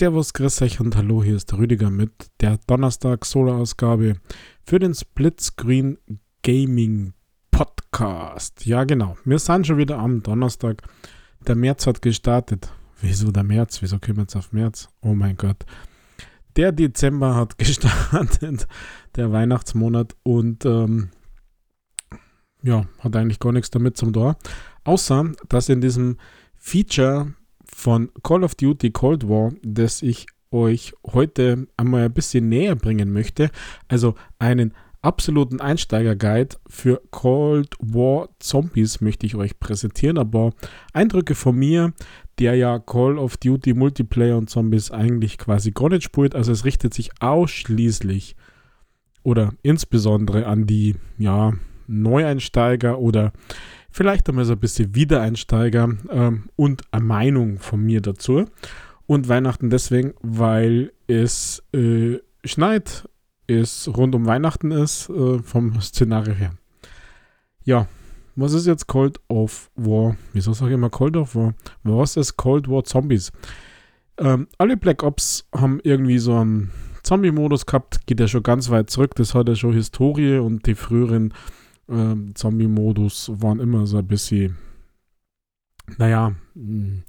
Servus, grüß euch und hallo, hier ist der Rüdiger mit der Donnerstag-Solo-Ausgabe für den Splitscreen Gaming Podcast. Ja, genau, wir sind schon wieder am Donnerstag. Der März hat gestartet. Wieso der März? Wieso kommen wir jetzt auf März? Oh mein Gott. Der Dezember hat gestartet, der Weihnachtsmonat und ähm, ja, hat eigentlich gar nichts damit zum Tor. Außer, dass in diesem Feature von Call of Duty Cold War, das ich euch heute einmal ein bisschen näher bringen möchte. Also einen absoluten Einsteiger-Guide für Cold War Zombies möchte ich euch präsentieren, aber Eindrücke von mir, der ja Call of Duty Multiplayer und Zombies eigentlich quasi gar nicht spielt. Also es richtet sich ausschließlich oder insbesondere an die ja, Neueinsteiger oder vielleicht einmal so ein bisschen Wiedereinsteiger ähm, und eine Meinung von mir dazu. Und Weihnachten deswegen, weil es äh, schneit, es rund um Weihnachten ist, äh, vom Szenario her. Ja, was ist jetzt Cold of War? Wieso sage ich immer Cold of War? Was ist Cold War Zombies? Ähm, alle Black Ops haben irgendwie so einen Zombie-Modus gehabt, geht ja schon ganz weit zurück. Das hat ja schon Historie und die früheren ähm, Zombie-Modus waren immer so ein bisschen, naja, hm,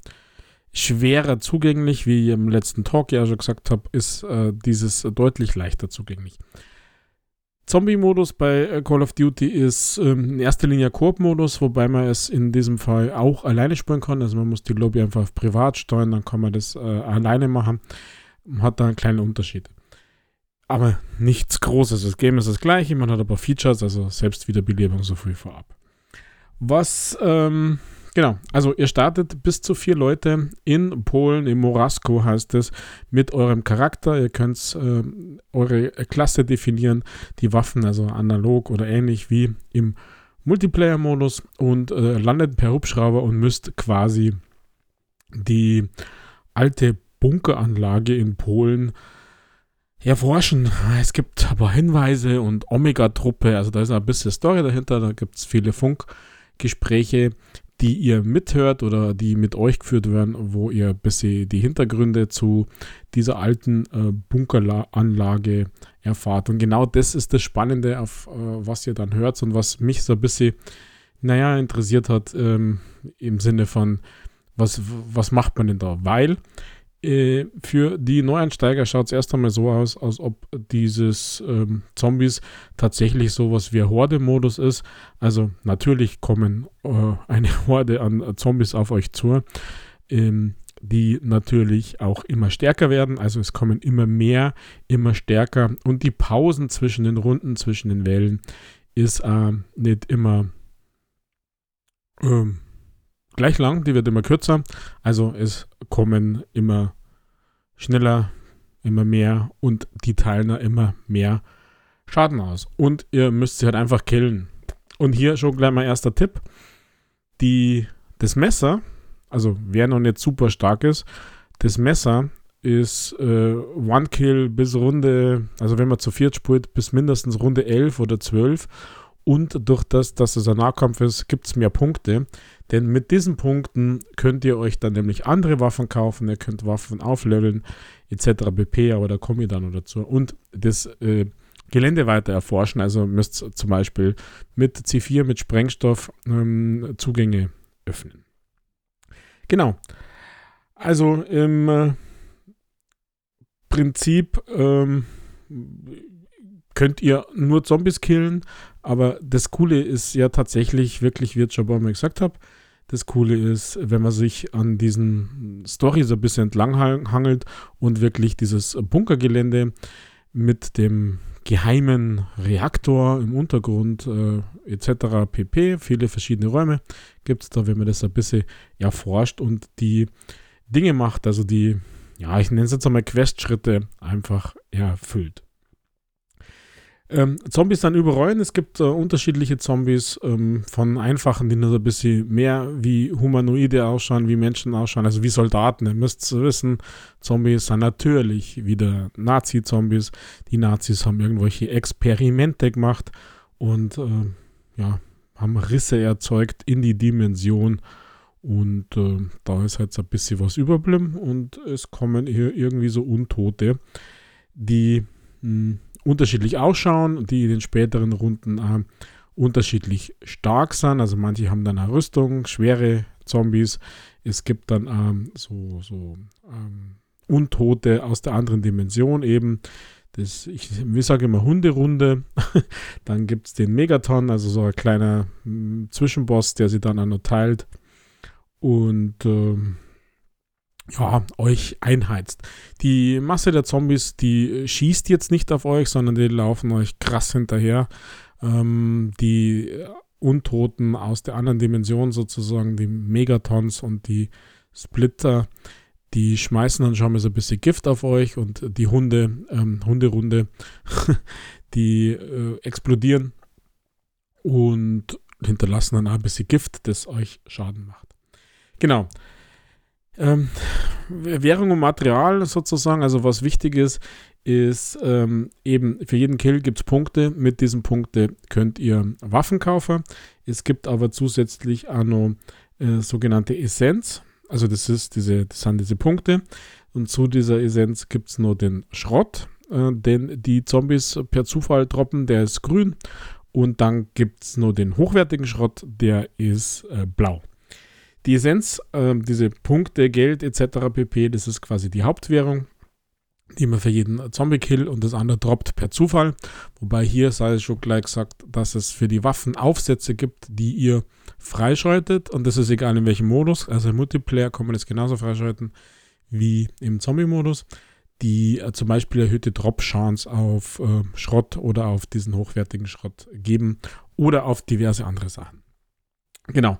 schwerer zugänglich, wie ich im letzten Talk ja schon gesagt habe, ist äh, dieses deutlich leichter zugänglich. Zombie-Modus bei äh, Call of Duty ist ähm, in erster Linie Koop-Modus, wobei man es in diesem Fall auch alleine spielen kann. Also man muss die Lobby einfach auf privat steuern, dann kann man das äh, alleine machen. Hat da einen kleinen Unterschied aber nichts Großes. Das Game ist das gleiche, man hat aber Features, also Selbstwiederbelebung so früh vorab. Was, ähm, genau, also ihr startet bis zu vier Leute in Polen, in Morasko heißt es, mit eurem Charakter. Ihr könnt äh, eure Klasse definieren, die Waffen, also analog oder ähnlich wie im Multiplayer-Modus und äh, landet per Hubschrauber und müsst quasi die alte Bunkeranlage in Polen erforschen. Es gibt aber Hinweise und Omega-Truppe, also da ist ein bisschen Story dahinter, da gibt es viele Funkgespräche, die ihr mithört oder die mit euch geführt werden, wo ihr ein bisschen die Hintergründe zu dieser alten äh, Bunkeranlage erfahrt. Und genau das ist das Spannende, auf äh, was ihr dann hört und was mich so ein bisschen, naja, interessiert hat, ähm, im Sinne von, was, was macht man denn da? Weil für die Neueinsteiger schaut es erst einmal so aus, als ob dieses ähm, Zombies tatsächlich sowas wie Horde-Modus ist. Also natürlich kommen äh, eine Horde an Zombies auf euch zu, ähm, die natürlich auch immer stärker werden. Also es kommen immer mehr, immer stärker und die Pausen zwischen den Runden, zwischen den Wellen ist äh, nicht immer ähm, gleich lang, die wird immer kürzer. Also es kommen immer schneller, immer mehr und die Teilnehmer immer mehr Schaden aus. Und ihr müsst sie halt einfach killen. Und hier schon gleich mal erster Tipp. Die, das Messer, also wer noch nicht super stark ist, das Messer ist äh, One Kill bis Runde, also wenn man zu viert spielt, bis mindestens Runde 11 oder 12 und durch das, dass es ein Nahkampf ist, gibt es mehr Punkte. Denn mit diesen Punkten könnt ihr euch dann nämlich andere Waffen kaufen, ihr könnt Waffen aufleveln, etc. BP, aber da komme ich dann noch dazu. Und das äh, Gelände weiter erforschen. Also müsst zum Beispiel mit C4, mit Sprengstoff ähm, Zugänge öffnen. Genau. Also im äh, Prinzip ähm, könnt ihr nur Zombies killen, aber das Coole ist ja tatsächlich wirklich, wie ich schon mal gesagt habe, das Coole ist, wenn man sich an diesen Story so ein bisschen entlang hangelt und wirklich dieses Bunkergelände mit dem geheimen Reaktor im Untergrund äh, etc. pp. Viele verschiedene Räume gibt es da, wenn man das ein bisschen erforscht und die Dinge macht, also die, ja, ich nenne es jetzt einmal Questschritte einfach erfüllt. Ähm, Zombies dann überall. Es gibt äh, unterschiedliche Zombies, ähm, von einfachen, die nur so ein bisschen mehr wie Humanoide ausschauen, wie Menschen ausschauen, also wie Soldaten. Ihr müsst wissen, Zombies sind natürlich wieder Nazi-Zombies. Die Nazis haben irgendwelche Experimente gemacht und äh, ja, haben Risse erzeugt in die Dimension Und äh, da ist halt so ein bisschen was überblieben und es kommen hier irgendwie so Untote, die mh, hm, unterschiedlich ausschauen, die in den späteren Runden äh, unterschiedlich stark sind. Also manche haben dann eine Rüstung, schwere Zombies. Es gibt dann ähm, so, so ähm, Untote aus der anderen Dimension eben. Das, ich, ich sage immer Hunderunde. dann gibt es den Megaton, also so ein kleiner mh, Zwischenboss, der sie dann auch noch teilt und ähm, ja, euch einheizt. Die Masse der Zombies, die schießt jetzt nicht auf euch, sondern die laufen euch krass hinterher. Ähm, die Untoten aus der anderen Dimension sozusagen, die Megatons und die Splitter, die schmeißen dann schon mal so ein bisschen Gift auf euch und die Hunde, ähm, Hunderunde, die äh, explodieren und hinterlassen dann auch ein bisschen Gift, das euch Schaden macht. Genau. Ähm, Währung und Material sozusagen, also was wichtig ist, ist ähm, eben für jeden Kill gibt es Punkte. Mit diesen Punkten könnt ihr Waffen kaufen. Es gibt aber zusätzlich auch noch äh, sogenannte Essenz. Also das ist diese, das sind diese Punkte. Und zu dieser Essenz gibt es noch den Schrott, äh, den die Zombies per Zufall droppen, der ist grün. Und dann gibt es noch den hochwertigen Schrott, der ist äh, blau. Die Essenz, äh, diese Punkte, Geld etc. pp., das ist quasi die Hauptwährung, die man für jeden Zombie-Kill und das andere droppt per Zufall. Wobei hier sei es schon gleich gesagt, dass es für die Waffen Aufsätze gibt, die ihr freischaltet und das ist egal in welchem Modus. Also im Multiplayer kann man das genauso freischalten wie im Zombie-Modus, die äh, zum Beispiel erhöhte Drop-Chance auf äh, Schrott oder auf diesen hochwertigen Schrott geben oder auf diverse andere Sachen. Genau.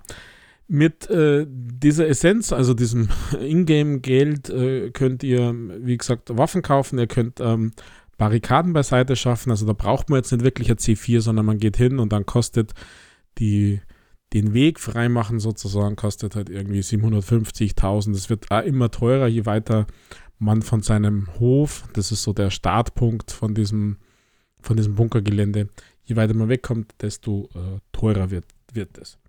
Mit äh, dieser Essenz, also diesem Ingame-Geld, äh, könnt ihr, wie gesagt, Waffen kaufen. Ihr könnt ähm, Barrikaden beiseite schaffen. Also da braucht man jetzt nicht wirklich ein C4, sondern man geht hin und dann kostet die, den Weg freimachen sozusagen, kostet halt irgendwie 750.000. Das wird auch immer teurer, je weiter man von seinem Hof, das ist so der Startpunkt von diesem, von diesem Bunkergelände, je weiter man wegkommt, desto äh, teurer wird, wird es.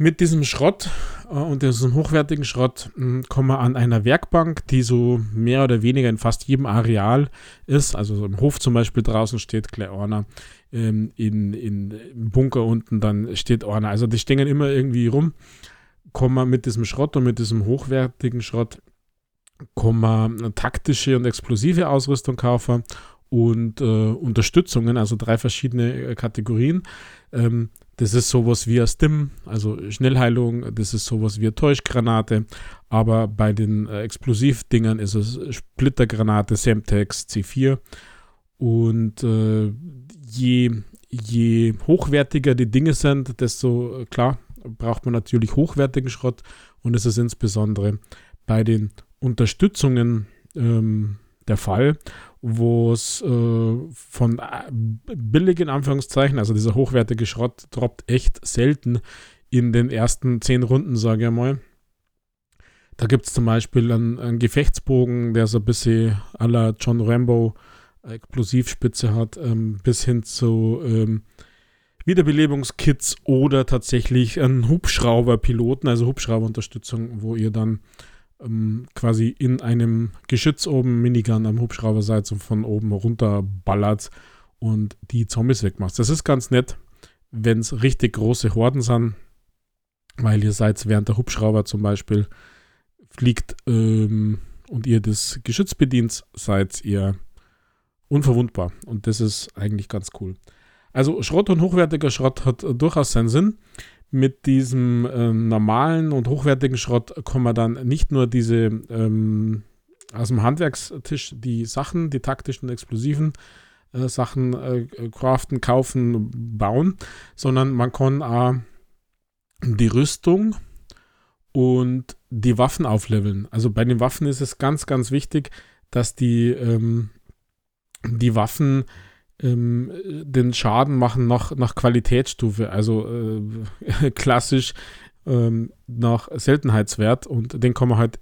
Mit diesem Schrott äh, und diesem hochwertigen Schrott äh, kommen wir an einer Werkbank, die so mehr oder weniger in fast jedem Areal ist. Also so im Hof zum Beispiel draußen steht einer, ähm, in, in, im Bunker unten dann steht einer. Also die stehen immer irgendwie rum. Kommen wir mit diesem Schrott und mit diesem hochwertigen Schrott kommen wir taktische und explosive Ausrüstung kaufen und äh, Unterstützungen, also drei verschiedene äh, Kategorien. Ähm, das ist sowas wie Stim, also Schnellheilung, das ist sowas wie eine Täuschgranate, aber bei den äh, Explosivdingern ist es Splittergranate, Semtex, C4 und äh, je, je hochwertiger die Dinge sind, desto äh, klar braucht man natürlich hochwertigen Schrott und es ist insbesondere bei den Unterstützungen ähm, der Fall wo es äh, von äh, billig in Anführungszeichen, also dieser hochwertige Schrott droppt echt selten in den ersten zehn Runden, sage ich mal. Da gibt es zum Beispiel einen, einen, Gefechtsbogen, der so ein bisschen à la John Rambo Explosivspitze hat, ähm, bis hin zu ähm, Wiederbelebungskits oder tatsächlich einen Hubschrauberpiloten, also Hubschrauberunterstützung, wo ihr dann quasi in einem Geschütz oben Minigun am Hubschrauber seid und von oben runter ballert und die Zombies wegmacht. Das ist ganz nett, wenn es richtig große Horden sind, weil ihr seid während der Hubschrauber zum Beispiel fliegt ähm, und ihr das Geschütz bedient, seid ihr unverwundbar. Und das ist eigentlich ganz cool. Also Schrott und hochwertiger Schrott hat durchaus seinen Sinn mit diesem ähm, normalen und hochwertigen Schrott kann man dann nicht nur diese ähm, aus dem Handwerkstisch die Sachen, die taktischen, explosiven äh, Sachen äh, craften, kaufen, bauen, sondern man kann auch die Rüstung und die Waffen aufleveln. Also bei den Waffen ist es ganz, ganz wichtig, dass die, ähm, die Waffen ähm, den Schaden machen nach, nach Qualitätsstufe, also äh, klassisch ähm, nach Seltenheitswert und den kann man halt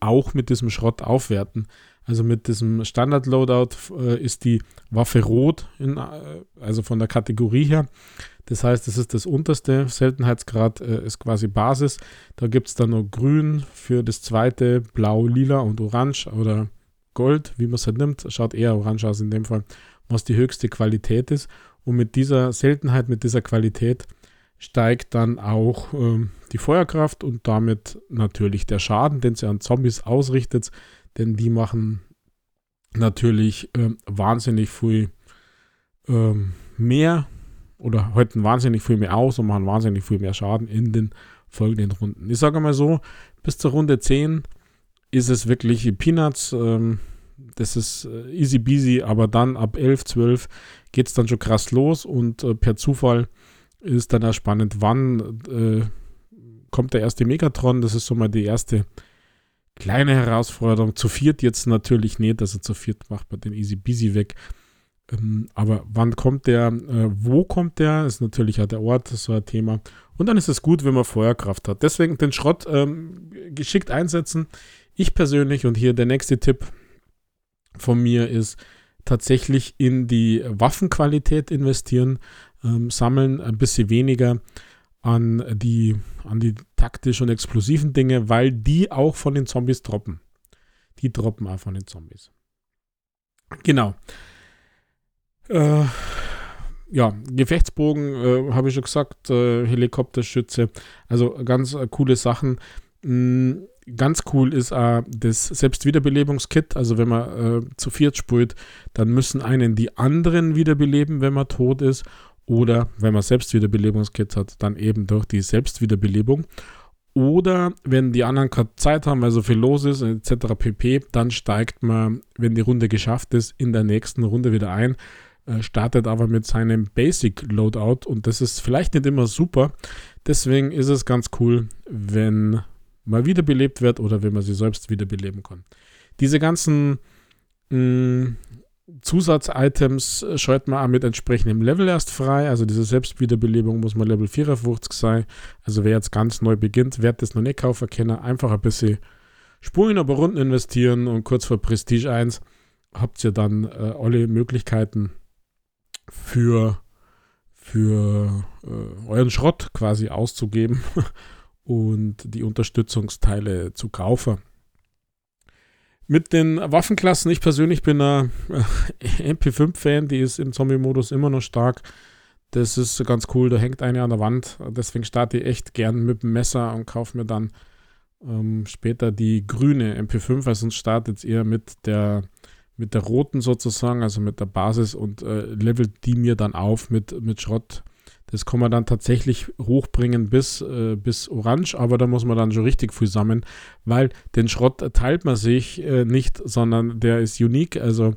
auch mit diesem Schrott aufwerten. Also mit diesem Standard-Loadout äh, ist die Waffe rot, in, äh, also von der Kategorie her. Das heißt, das ist das unterste. Seltenheitsgrad äh, ist quasi Basis. Da gibt es dann noch grün für das zweite, blau, lila und orange oder Gold, wie man es halt nimmt. Schaut eher orange aus in dem Fall, was die höchste Qualität ist. Und mit dieser Seltenheit, mit dieser Qualität steigt dann auch ähm, die Feuerkraft und damit natürlich der Schaden, den sie an Zombies ausrichtet, denn die machen natürlich ähm, wahnsinnig viel ähm, mehr oder halten wahnsinnig viel mehr aus und machen wahnsinnig viel mehr Schaden in den folgenden Runden. Ich sage mal so, bis zur Runde 10 ist es wirklich Peanuts. Ähm, das ist äh, easy peasy, aber dann ab 11, 12 geht es dann schon krass los und äh, per Zufall ist dann auch spannend, wann äh, kommt der erste Megatron. Das ist so mal die erste kleine Herausforderung. Zu viert jetzt natürlich nicht, also zu viert macht man den easy peasy weg. Ähm, aber wann kommt der, äh, wo kommt der, ist natürlich auch der Ort, so ein Thema. Und dann ist es gut, wenn man Feuerkraft hat. Deswegen den Schrott ähm, geschickt einsetzen. Ich persönlich und hier der nächste Tipp von mir ist tatsächlich in die Waffenqualität investieren ähm, sammeln, ein bisschen weniger an die, an die taktisch und explosiven Dinge, weil die auch von den Zombies droppen. Die droppen auch von den Zombies. Genau. Äh, ja, Gefechtsbogen, äh, habe ich schon gesagt, äh, Helikopterschütze, also ganz äh, coole Sachen. Mhm, ganz cool ist äh, das Selbstwiederbelebungskit. Also wenn man äh, zu viert spielt, dann müssen einen die anderen wiederbeleben, wenn man tot ist. Oder wenn man Selbstwiederbelebungskits hat, dann eben durch die Selbstwiederbelebung. Oder wenn die anderen gerade Zeit haben, weil so viel los ist, etc. pp., dann steigt man, wenn die Runde geschafft ist, in der nächsten Runde wieder ein, äh, startet aber mit seinem Basic Loadout und das ist vielleicht nicht immer super. Deswegen ist es ganz cool, wenn man wiederbelebt wird oder wenn man sie selbst wiederbeleben kann. Diese ganzen mm, Zusatzitems äh, schaltet man auch mit entsprechendem Level erst frei. Also diese Selbstwiederbelebung muss man Level 54 sein. Also wer jetzt ganz neu beginnt, wird das noch nicht kaufen können. Einfach ein bisschen Spuren aber Runden investieren und kurz vor Prestige 1 habt ihr dann äh, alle Möglichkeiten für, für äh, euren Schrott quasi auszugeben und die Unterstützungsteile zu kaufen. Mit den Waffenklassen, ich persönlich bin ein MP5-Fan, die ist im Zombie-Modus immer noch stark. Das ist ganz cool, da hängt eine an der Wand. Deswegen starte ich echt gern mit dem Messer und kaufe mir dann ähm, später die grüne MP5, weil sonst startet eher mit der, mit der roten sozusagen, also mit der Basis und äh, levelt die mir dann auf mit, mit Schrott das kann man dann tatsächlich hochbringen bis, äh, bis orange, aber da muss man dann schon richtig viel sammeln, weil den Schrott teilt man sich äh, nicht, sondern der ist unique. Also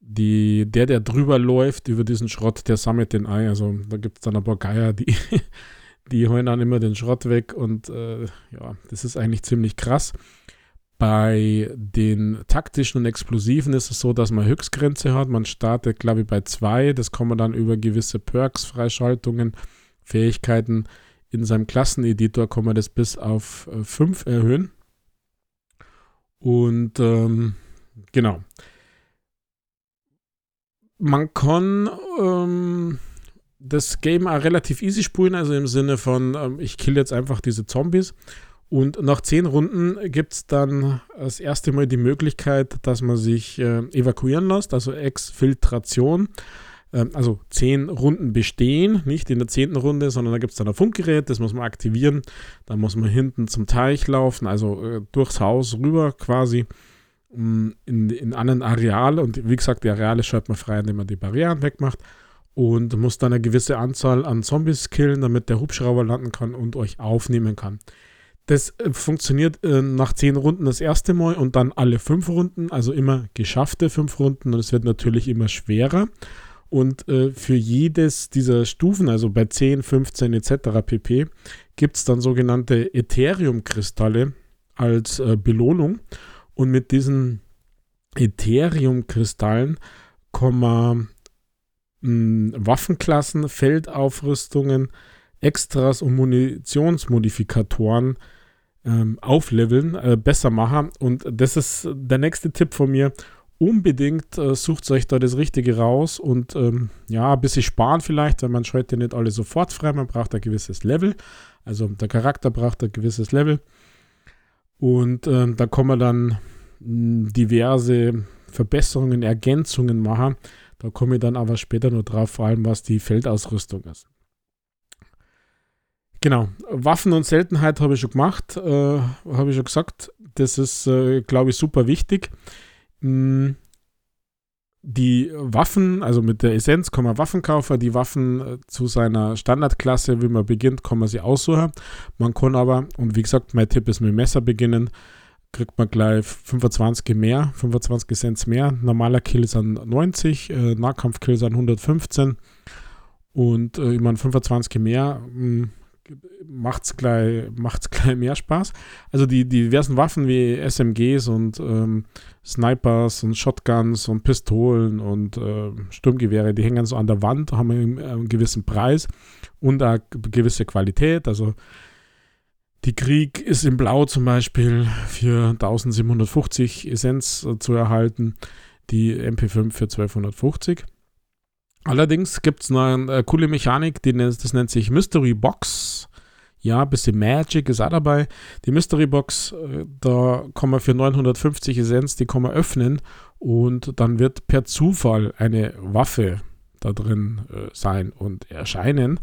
die, der, der drüber läuft über diesen Schrott, der sammelt den Ei. Also da gibt es dann ein paar Geier, die, die holen dann immer den Schrott weg und äh, ja, das ist eigentlich ziemlich krass. Bei den taktischen und explosiven ist es so, dass man Höchstgrenze hat. Man startet, glaube ich, bei zwei. Das kann man dann über gewisse Perks, Freischaltungen, Fähigkeiten in seinem Klasseneditor kann man das bis auf äh, fünf erhöhen. Und ähm, genau. Man kann ähm, das Game auch relativ easy spielen, also im Sinne von, ähm, ich kill jetzt einfach diese Zombies und nach zehn Runden gibt es dann das erste Mal die Möglichkeit, dass man sich äh, evakuieren lässt, also Exfiltration. Ähm, also zehn Runden bestehen, nicht in der zehnten Runde, sondern da gibt es dann ein Funkgerät, das muss man aktivieren. Dann muss man hinten zum Teich laufen, also äh, durchs Haus rüber quasi um, in, in einen Areal. Und wie gesagt, die Areale schreibt man frei, indem man die Barrieren wegmacht. Und muss dann eine gewisse Anzahl an Zombies killen, damit der Hubschrauber landen kann und euch aufnehmen kann. Das äh, funktioniert äh, nach zehn Runden das erste Mal und dann alle fünf Runden, also immer geschaffte fünf Runden und es wird natürlich immer schwerer. Und äh, für jedes dieser Stufen, also bei 10, 15 etc. pp, gibt es dann sogenannte Ethereum-Kristalle als äh, Belohnung. Und mit diesen Ethereum-Kristallen kommen hm, Waffenklassen, Feldaufrüstungen, Extras und Munitionsmodifikatoren ähm, aufleveln, äh, besser machen. Und das ist der nächste Tipp von mir. Unbedingt äh, sucht euch da das Richtige raus und ähm, ja, ein bisschen sparen vielleicht, weil man schaltet ja nicht alle sofort frei, man braucht ein gewisses Level. Also der Charakter braucht ein gewisses Level. Und ähm, da kann man dann hm, diverse Verbesserungen, Ergänzungen machen. Da komme ich dann aber später nur drauf, vor allem was die Feldausrüstung ist. Genau, Waffen und Seltenheit habe ich schon gemacht, äh, habe ich schon gesagt. Das ist, äh, glaube ich, super wichtig. Mm, die Waffen, also mit der Essenz kann man Waffen kaufen. Die Waffen äh, zu seiner Standardklasse, wie man beginnt, kann man sie aussuchen. Man kann aber, und wie gesagt, mein Tipp ist mit Messer beginnen, kriegt man gleich 25 mehr, 25 Essenz mehr. Normaler Kill sind 90, äh, Nahkampfkill sind 115. Und äh, ich meine, 25 mehr, mh, macht es gleich, macht's gleich mehr Spaß. Also die, die diversen Waffen wie SMGs und ähm, Snipers und Shotguns und Pistolen und äh, Sturmgewehre, die hängen so an der Wand, haben einen, einen gewissen Preis und eine gewisse Qualität. Also die Krieg ist in Blau zum Beispiel für 1750 Essenz äh, zu erhalten, die MP5 für 1250. Allerdings gibt es eine äh, coole Mechanik, die, das nennt sich Mystery Box. Ja, ein bisschen Magic ist auch dabei. Die Mystery Box, äh, da kann man für 950 Essenz, die kann man öffnen und dann wird per Zufall eine Waffe da drin äh, sein und erscheinen.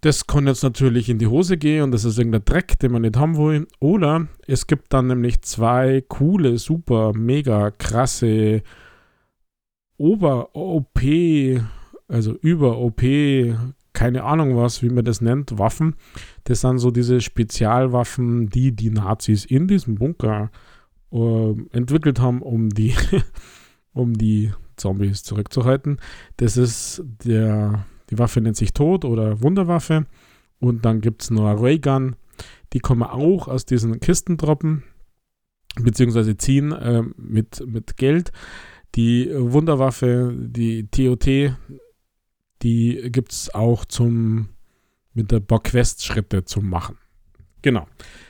Das kann jetzt natürlich in die Hose gehen und das ist irgendein Dreck, den man nicht haben will. Oder es gibt dann nämlich zwei coole, super, mega krasse Ober-OP, also über-OP, keine Ahnung was, wie man das nennt, Waffen. Das sind so diese Spezialwaffen, die die Nazis in diesem Bunker äh, entwickelt haben, um die, um die Zombies zurückzuhalten. Das ist der, die Waffe nennt sich Tod oder Wunderwaffe. Und dann gibt es noch Raygun. Die kommen auch aus diesen Kisten droppen, beziehungsweise ziehen äh, mit, mit Geld. Die Wunderwaffe, die TOT, die gibt es auch zum mit der Bock-Quest-Schritte zu machen. Genau.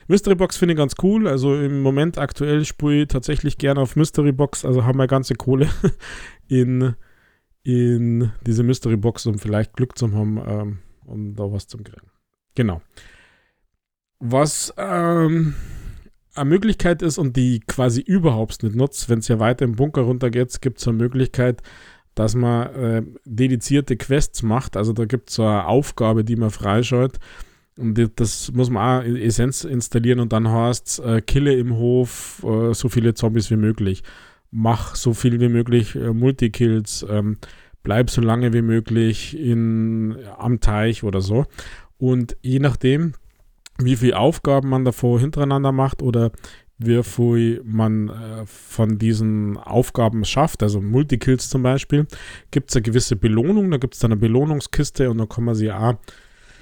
Mystery Box finde ich ganz cool. Also im Moment aktuell spiele ich tatsächlich gerne auf Mystery Box. Also haben wir ganze Kohle in, in diese Mystery Box, um vielleicht Glück zu haben, ähm, um da was zu kriegen. Genau. Was ähm, eine Möglichkeit ist und die quasi überhaupt nicht nutzt, wenn es ja weiter im Bunker runtergeht, gibt es eine Möglichkeit, dass man äh, dedizierte Quests macht. Also da gibt es so eine Aufgabe, die man freischaltet. Und das muss man auch in Essenz installieren und dann heißt äh, kille im Hof äh, so viele Zombies wie möglich. Mach so viel wie möglich äh, Multikills. Ähm, bleib so lange wie möglich in, am Teich oder so. Und je nachdem, wie viele Aufgaben man davor hintereinander macht oder wie viel man äh, von diesen Aufgaben schafft, also Multikills zum Beispiel, gibt es eine gewisse Belohnung, da gibt es dann eine Belohnungskiste und da kann man sie auch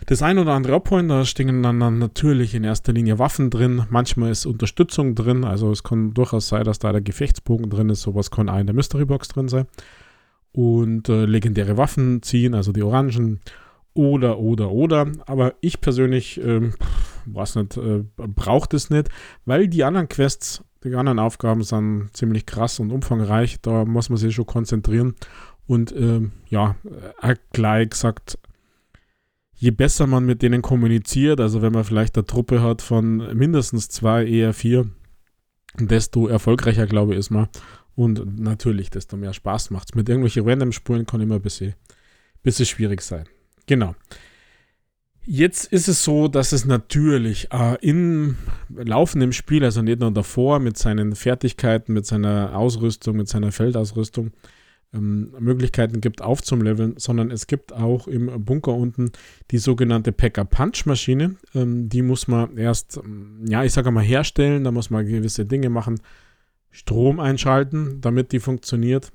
das ein oder andere abholen, da stehen dann, dann natürlich in erster Linie Waffen drin, manchmal ist Unterstützung drin, also es kann durchaus sein, dass da der Gefechtsbogen drin ist, sowas kann auch in der Mystery Box drin sein. Und äh, legendäre Waffen ziehen, also die Orangen oder, oder, oder. Aber ich persönlich, ähm, weiß nicht, äh, braucht es nicht, weil die anderen Quests, die anderen Aufgaben sind ziemlich krass und umfangreich. Da muss man sich schon konzentrieren. Und ähm, ja, äh, gleich gesagt, je besser man mit denen kommuniziert, also wenn man vielleicht eine Truppe hat von mindestens zwei, eher vier, desto erfolgreicher, glaube ich, ist man. Und natürlich, desto mehr Spaß macht es. Mit irgendwelchen Random-Spuren kann immer ein bisschen, bisschen schwierig sein. Genau. Jetzt ist es so, dass es natürlich äh, im laufenden Spiel, also nicht nur davor, mit seinen Fertigkeiten, mit seiner Ausrüstung, mit seiner Feldausrüstung, ähm, Möglichkeiten gibt aufzumleveln, sondern es gibt auch im Bunker unten die sogenannte Packer-Punch-Maschine. Ähm, die muss man erst, ähm, ja, ich sage mal, herstellen, da muss man gewisse Dinge machen, Strom einschalten, damit die funktioniert.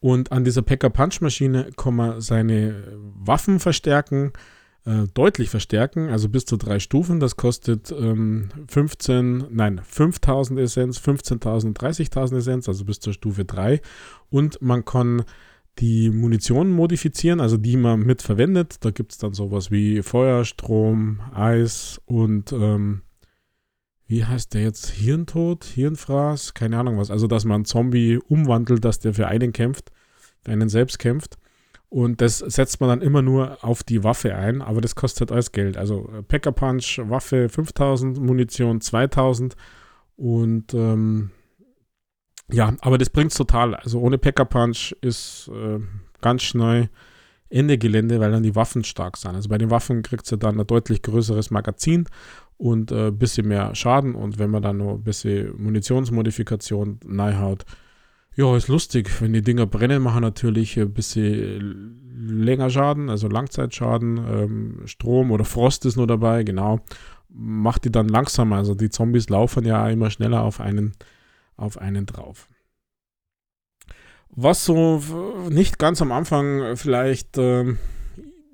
Und an dieser Packer-Punch-Maschine kann man seine Waffen verstärken, äh, deutlich verstärken, also bis zu drei Stufen. Das kostet ähm, 15, nein, 5000 Essenz, 15.000, 30.000 Essenz, also bis zur Stufe 3. Und man kann die Munition modifizieren, also die man mitverwendet. Da gibt es dann sowas wie Feuer, Strom, Eis und ähm, wie heißt der jetzt? Hirntod, Hirnfraß, keine Ahnung was. Also, dass man einen Zombie umwandelt, dass der für einen kämpft, für einen selbst kämpft. Und das setzt man dann immer nur auf die Waffe ein, aber das kostet alles Geld. Also äh, Packer Punch, Waffe 5000, Munition 2000 und ähm, ja, aber das bringt total. Also ohne Packer Punch ist äh, ganz schnell Ende Gelände, weil dann die Waffen stark sind. Also bei den Waffen kriegt ihr dann ein deutlich größeres Magazin und ein äh, bisschen mehr Schaden und wenn man dann noch ein bisschen Munitionsmodifikation haut, ja, ist lustig. Wenn die Dinger brennen, machen natürlich ein bisschen länger Schaden, also Langzeitschaden. Ähm, Strom oder Frost ist nur dabei, genau. Macht die dann langsamer. Also die Zombies laufen ja immer schneller auf einen, auf einen drauf. Was so nicht ganz am Anfang vielleicht äh,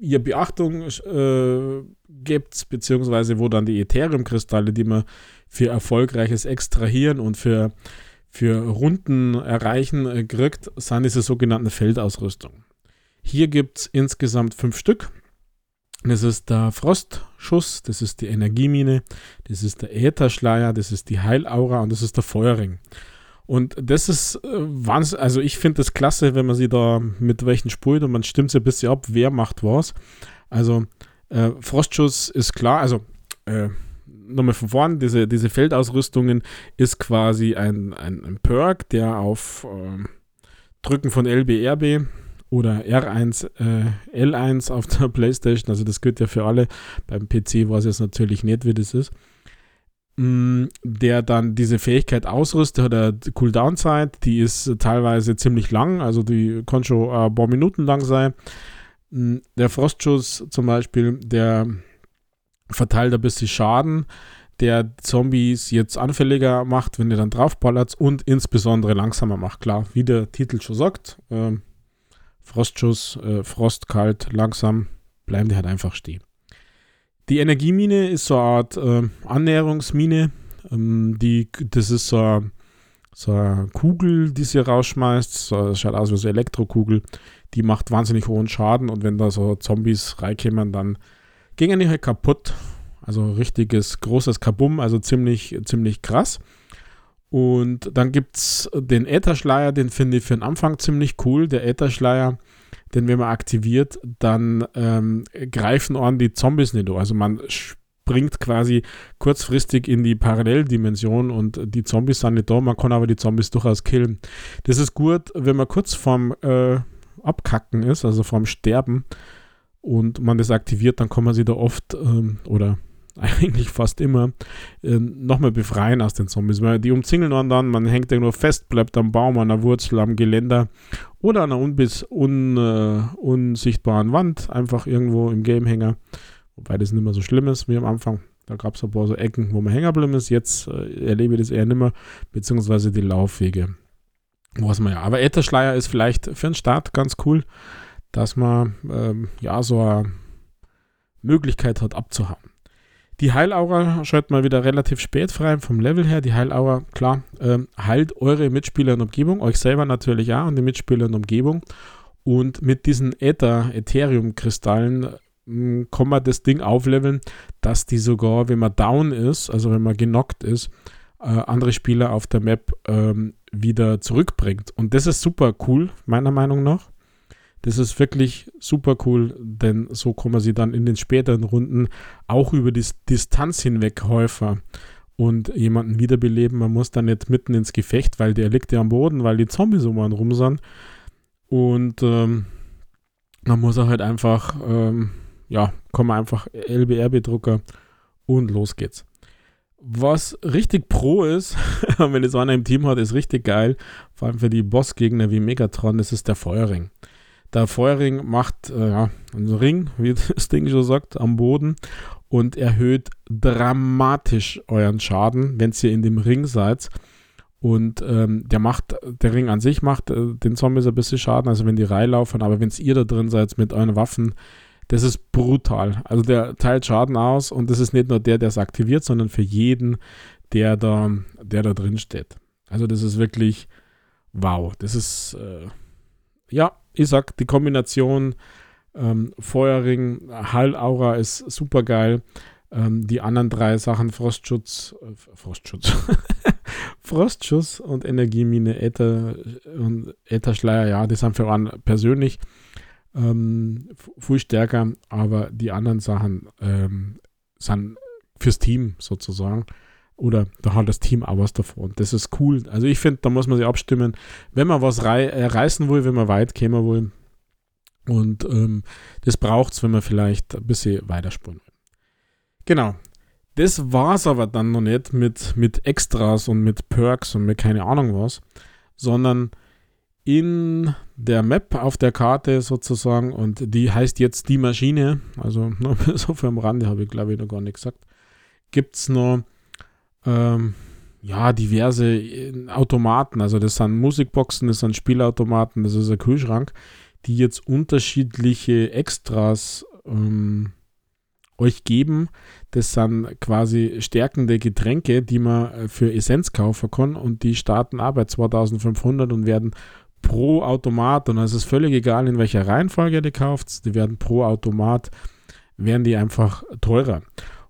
ihr Beachtung äh, gibt, beziehungsweise wo dann die Ethereum-Kristalle, die man für erfolgreiches Extrahieren und für für Runden erreichen äh, kriegt, sind diese sogenannten Feldausrüstung. Hier gibt es insgesamt fünf Stück. Das ist der Frostschuss, das ist die Energiemine, das ist der Ätherschleier, das ist die Heilaura und das ist der Feuerring. Und das ist äh, Wahnsinn, also ich finde das klasse, wenn man sie da mit welchen spult und man stimmt sie ein bisschen ab, wer macht was. Also äh, Frostschuss ist klar, also äh, nochmal von vorn, diese, diese Feldausrüstungen ist quasi ein, ein, ein Perk, der auf äh, Drücken von LBRB oder R1, äh, L1 auf der Playstation, also das gilt ja für alle, beim PC weiß ich jetzt natürlich nicht, wie das ist, mm, der dann diese Fähigkeit ausrüstet, hat eine Cooldown-Zeit, die ist teilweise ziemlich lang, also die kann schon ein paar Minuten lang sein. Mm, der Frostschuss zum Beispiel, der verteilt ein bisschen Schaden, der Zombies jetzt anfälliger macht, wenn ihr dann draufballert und insbesondere langsamer macht. Klar, wie der Titel schon sagt, äh, Frostschuss, äh, Frost, kalt, langsam, bleiben die halt einfach stehen. Die Energiemine ist so eine Art äh, Annäherungsmine. Ähm, die, das ist so eine, so eine Kugel, die sie rausschmeißt. So, das schaut aus wie so eine Elektrokugel. Die macht wahnsinnig hohen Schaden und wenn da so Zombies reinkommen, dann gingen die halt kaputt. Also richtiges großes Kabum, also ziemlich, ziemlich krass. Und dann gibt es den Ätherschleier, den finde ich für den Anfang ziemlich cool. Der Ätherschleier, den wenn man aktiviert, dann ähm, greifen an die Zombies nicht. Also man springt quasi kurzfristig in die Paralleldimension und die Zombies sind nicht da, man kann aber die Zombies durchaus killen. Das ist gut, wenn man kurz vorm äh, Abkacken ist, also vorm Sterben und man das aktiviert, dann kann man sich da oft ähm, oder eigentlich fast immer äh, nochmal befreien aus den Zombies. Weil die umzingeln einen dann, man hängt irgendwo fest, bleibt am Baum, an der Wurzel, am Geländer oder an einer unbis un, äh, unsichtbaren Wand, einfach irgendwo im Gamehänger. Wobei das nicht mehr so schlimm ist wie am Anfang. Da gab es ein paar so Ecken, wo man hängen ist. Jetzt äh, erlebe ich das eher nicht mehr, beziehungsweise die Laufwege. Was man ja. Aber Ätherschleier ist vielleicht für den Start ganz cool dass man ähm, ja so eine Möglichkeit hat abzuhauen. Die Heilaura schaut mal wieder relativ spät frei vom Level her. Die Heilaura, klar, ähm, heilt eure Mitspieler in Umgebung, euch selber natürlich auch und die Mitspieler in Umgebung. Und mit diesen Äther, Ethereum-Kristallen hm, kann man das Ding aufleveln, dass die sogar, wenn man down ist, also wenn man genockt ist, äh, andere Spieler auf der Map ähm, wieder zurückbringt. Und das ist super cool, meiner Meinung nach. Das ist wirklich super cool, denn so kommen sie dann in den späteren Runden auch über die Distanz hinweg häufer und jemanden wiederbeleben. Man muss dann nicht mitten ins Gefecht, weil der liegt ja am Boden, weil die Zombies um einen rum sind. Und ähm, man muss er halt einfach, ähm, ja, kommen einfach LBRB-Drucker und los geht's. Was richtig pro ist, wenn es einer im Team hat, ist richtig geil. Vor allem für die Bossgegner wie Megatron, das ist der Feuerring. Der Feuerring macht äh, ja, einen Ring, wie das Ding schon sagt, am Boden und erhöht dramatisch euren Schaden, wenn ihr in dem Ring seid. Und ähm, der macht, der Ring an sich macht äh, den Zombies ein bisschen Schaden, also wenn die reinlaufen, aber wenn ihr da drin seid mit euren Waffen, das ist brutal. Also der teilt Schaden aus und das ist nicht nur der, der es aktiviert, sondern für jeden, der da, der da drin steht. Also das ist wirklich wow. Das ist äh, ja ich sag, die Kombination ähm, Feuerring, Hallaura ist super geil. Ähm, die anderen drei Sachen, Frostschutz, äh, Frostschutz, Frostschuss und Energiemine, Äther und Ätherschleier, ja, die sind für einen persönlich ähm, viel stärker, aber die anderen Sachen ähm, sind fürs Team sozusagen. Oder da hat das Team auch was davon. Das ist cool. Also ich finde, da muss man sich abstimmen, wenn man was rei äh, reißen will, wenn man weit kommen will. Und ähm, das braucht es, wenn man vielleicht ein bisschen weiterspulen will. Genau. Das war es aber dann noch nicht mit, mit Extras und mit Perks und mit keine Ahnung was, sondern in der Map auf der Karte sozusagen und die heißt jetzt die Maschine, also so für am Rande habe ich glaube ich noch gar nicht gesagt, gibt es noch ähm, ja, diverse äh, Automaten, also das sind Musikboxen, das sind Spielautomaten, das ist ein Kühlschrank, die jetzt unterschiedliche Extras ähm, euch geben. Das sind quasi stärkende Getränke, die man äh, für Essenz kaufen kann und die starten auch bei 2500 und werden pro Automat, und es ist völlig egal, in welcher Reihenfolge du kaufst, die werden pro Automat, werden die einfach teurer.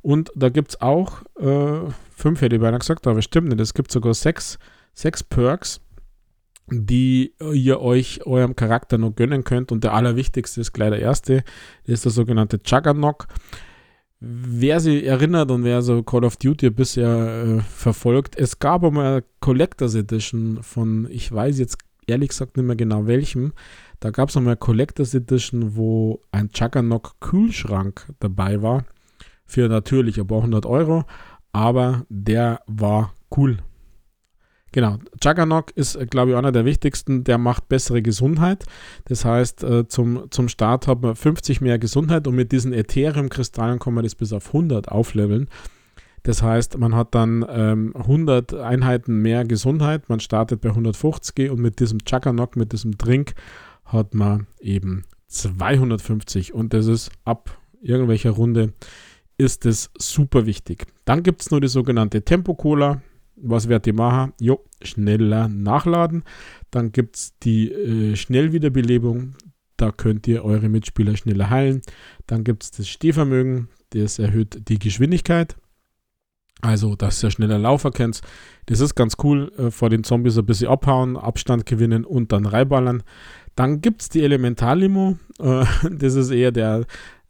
Und da gibt es auch, äh, fünf hätte ich beinahe gesagt, aber stimmt nicht, es gibt sogar sechs, sechs Perks, die ihr euch eurem Charakter noch gönnen könnt. Und der allerwichtigste ist gleich der erste, ist der sogenannte Juggernock. Wer sich erinnert und wer so Call of Duty bisher äh, verfolgt, es gab einmal eine Collectors Edition von, ich weiß jetzt ehrlich gesagt nicht mehr genau welchem. Da gab es einmal Collectors Edition, wo ein Juggernock Kühlschrank dabei war. Für natürlich ein paar hundert Euro. Aber der war cool. Genau, Juggernock ist, glaube ich, einer der wichtigsten. Der macht bessere Gesundheit. Das heißt, äh, zum, zum Start hat man 50 mehr Gesundheit und mit diesen Ethereum-Kristallen kann man das bis auf 100 aufleveln. Das heißt, man hat dann ähm, 100 Einheiten mehr Gesundheit, man startet bei 150 und mit diesem Chuckernock, mit diesem Drink, hat man eben 250 und das ist ab irgendwelcher Runde ist es super wichtig. Dann gibt es nur die sogenannte Tempo-Cola. Was wird die machen? Jo, schneller nachladen. Dann gibt es die äh, Schnellwiederbelebung. Da könnt ihr eure Mitspieler schneller heilen. Dann gibt es das Stehvermögen. Das erhöht die Geschwindigkeit. Also, dass ihr schneller Laufer kennt. Das ist ganz cool. Äh, vor den Zombies ein bisschen abhauen, Abstand gewinnen und dann reiballern. Dann gibt es die Elementarlimo. Äh, das ist eher der,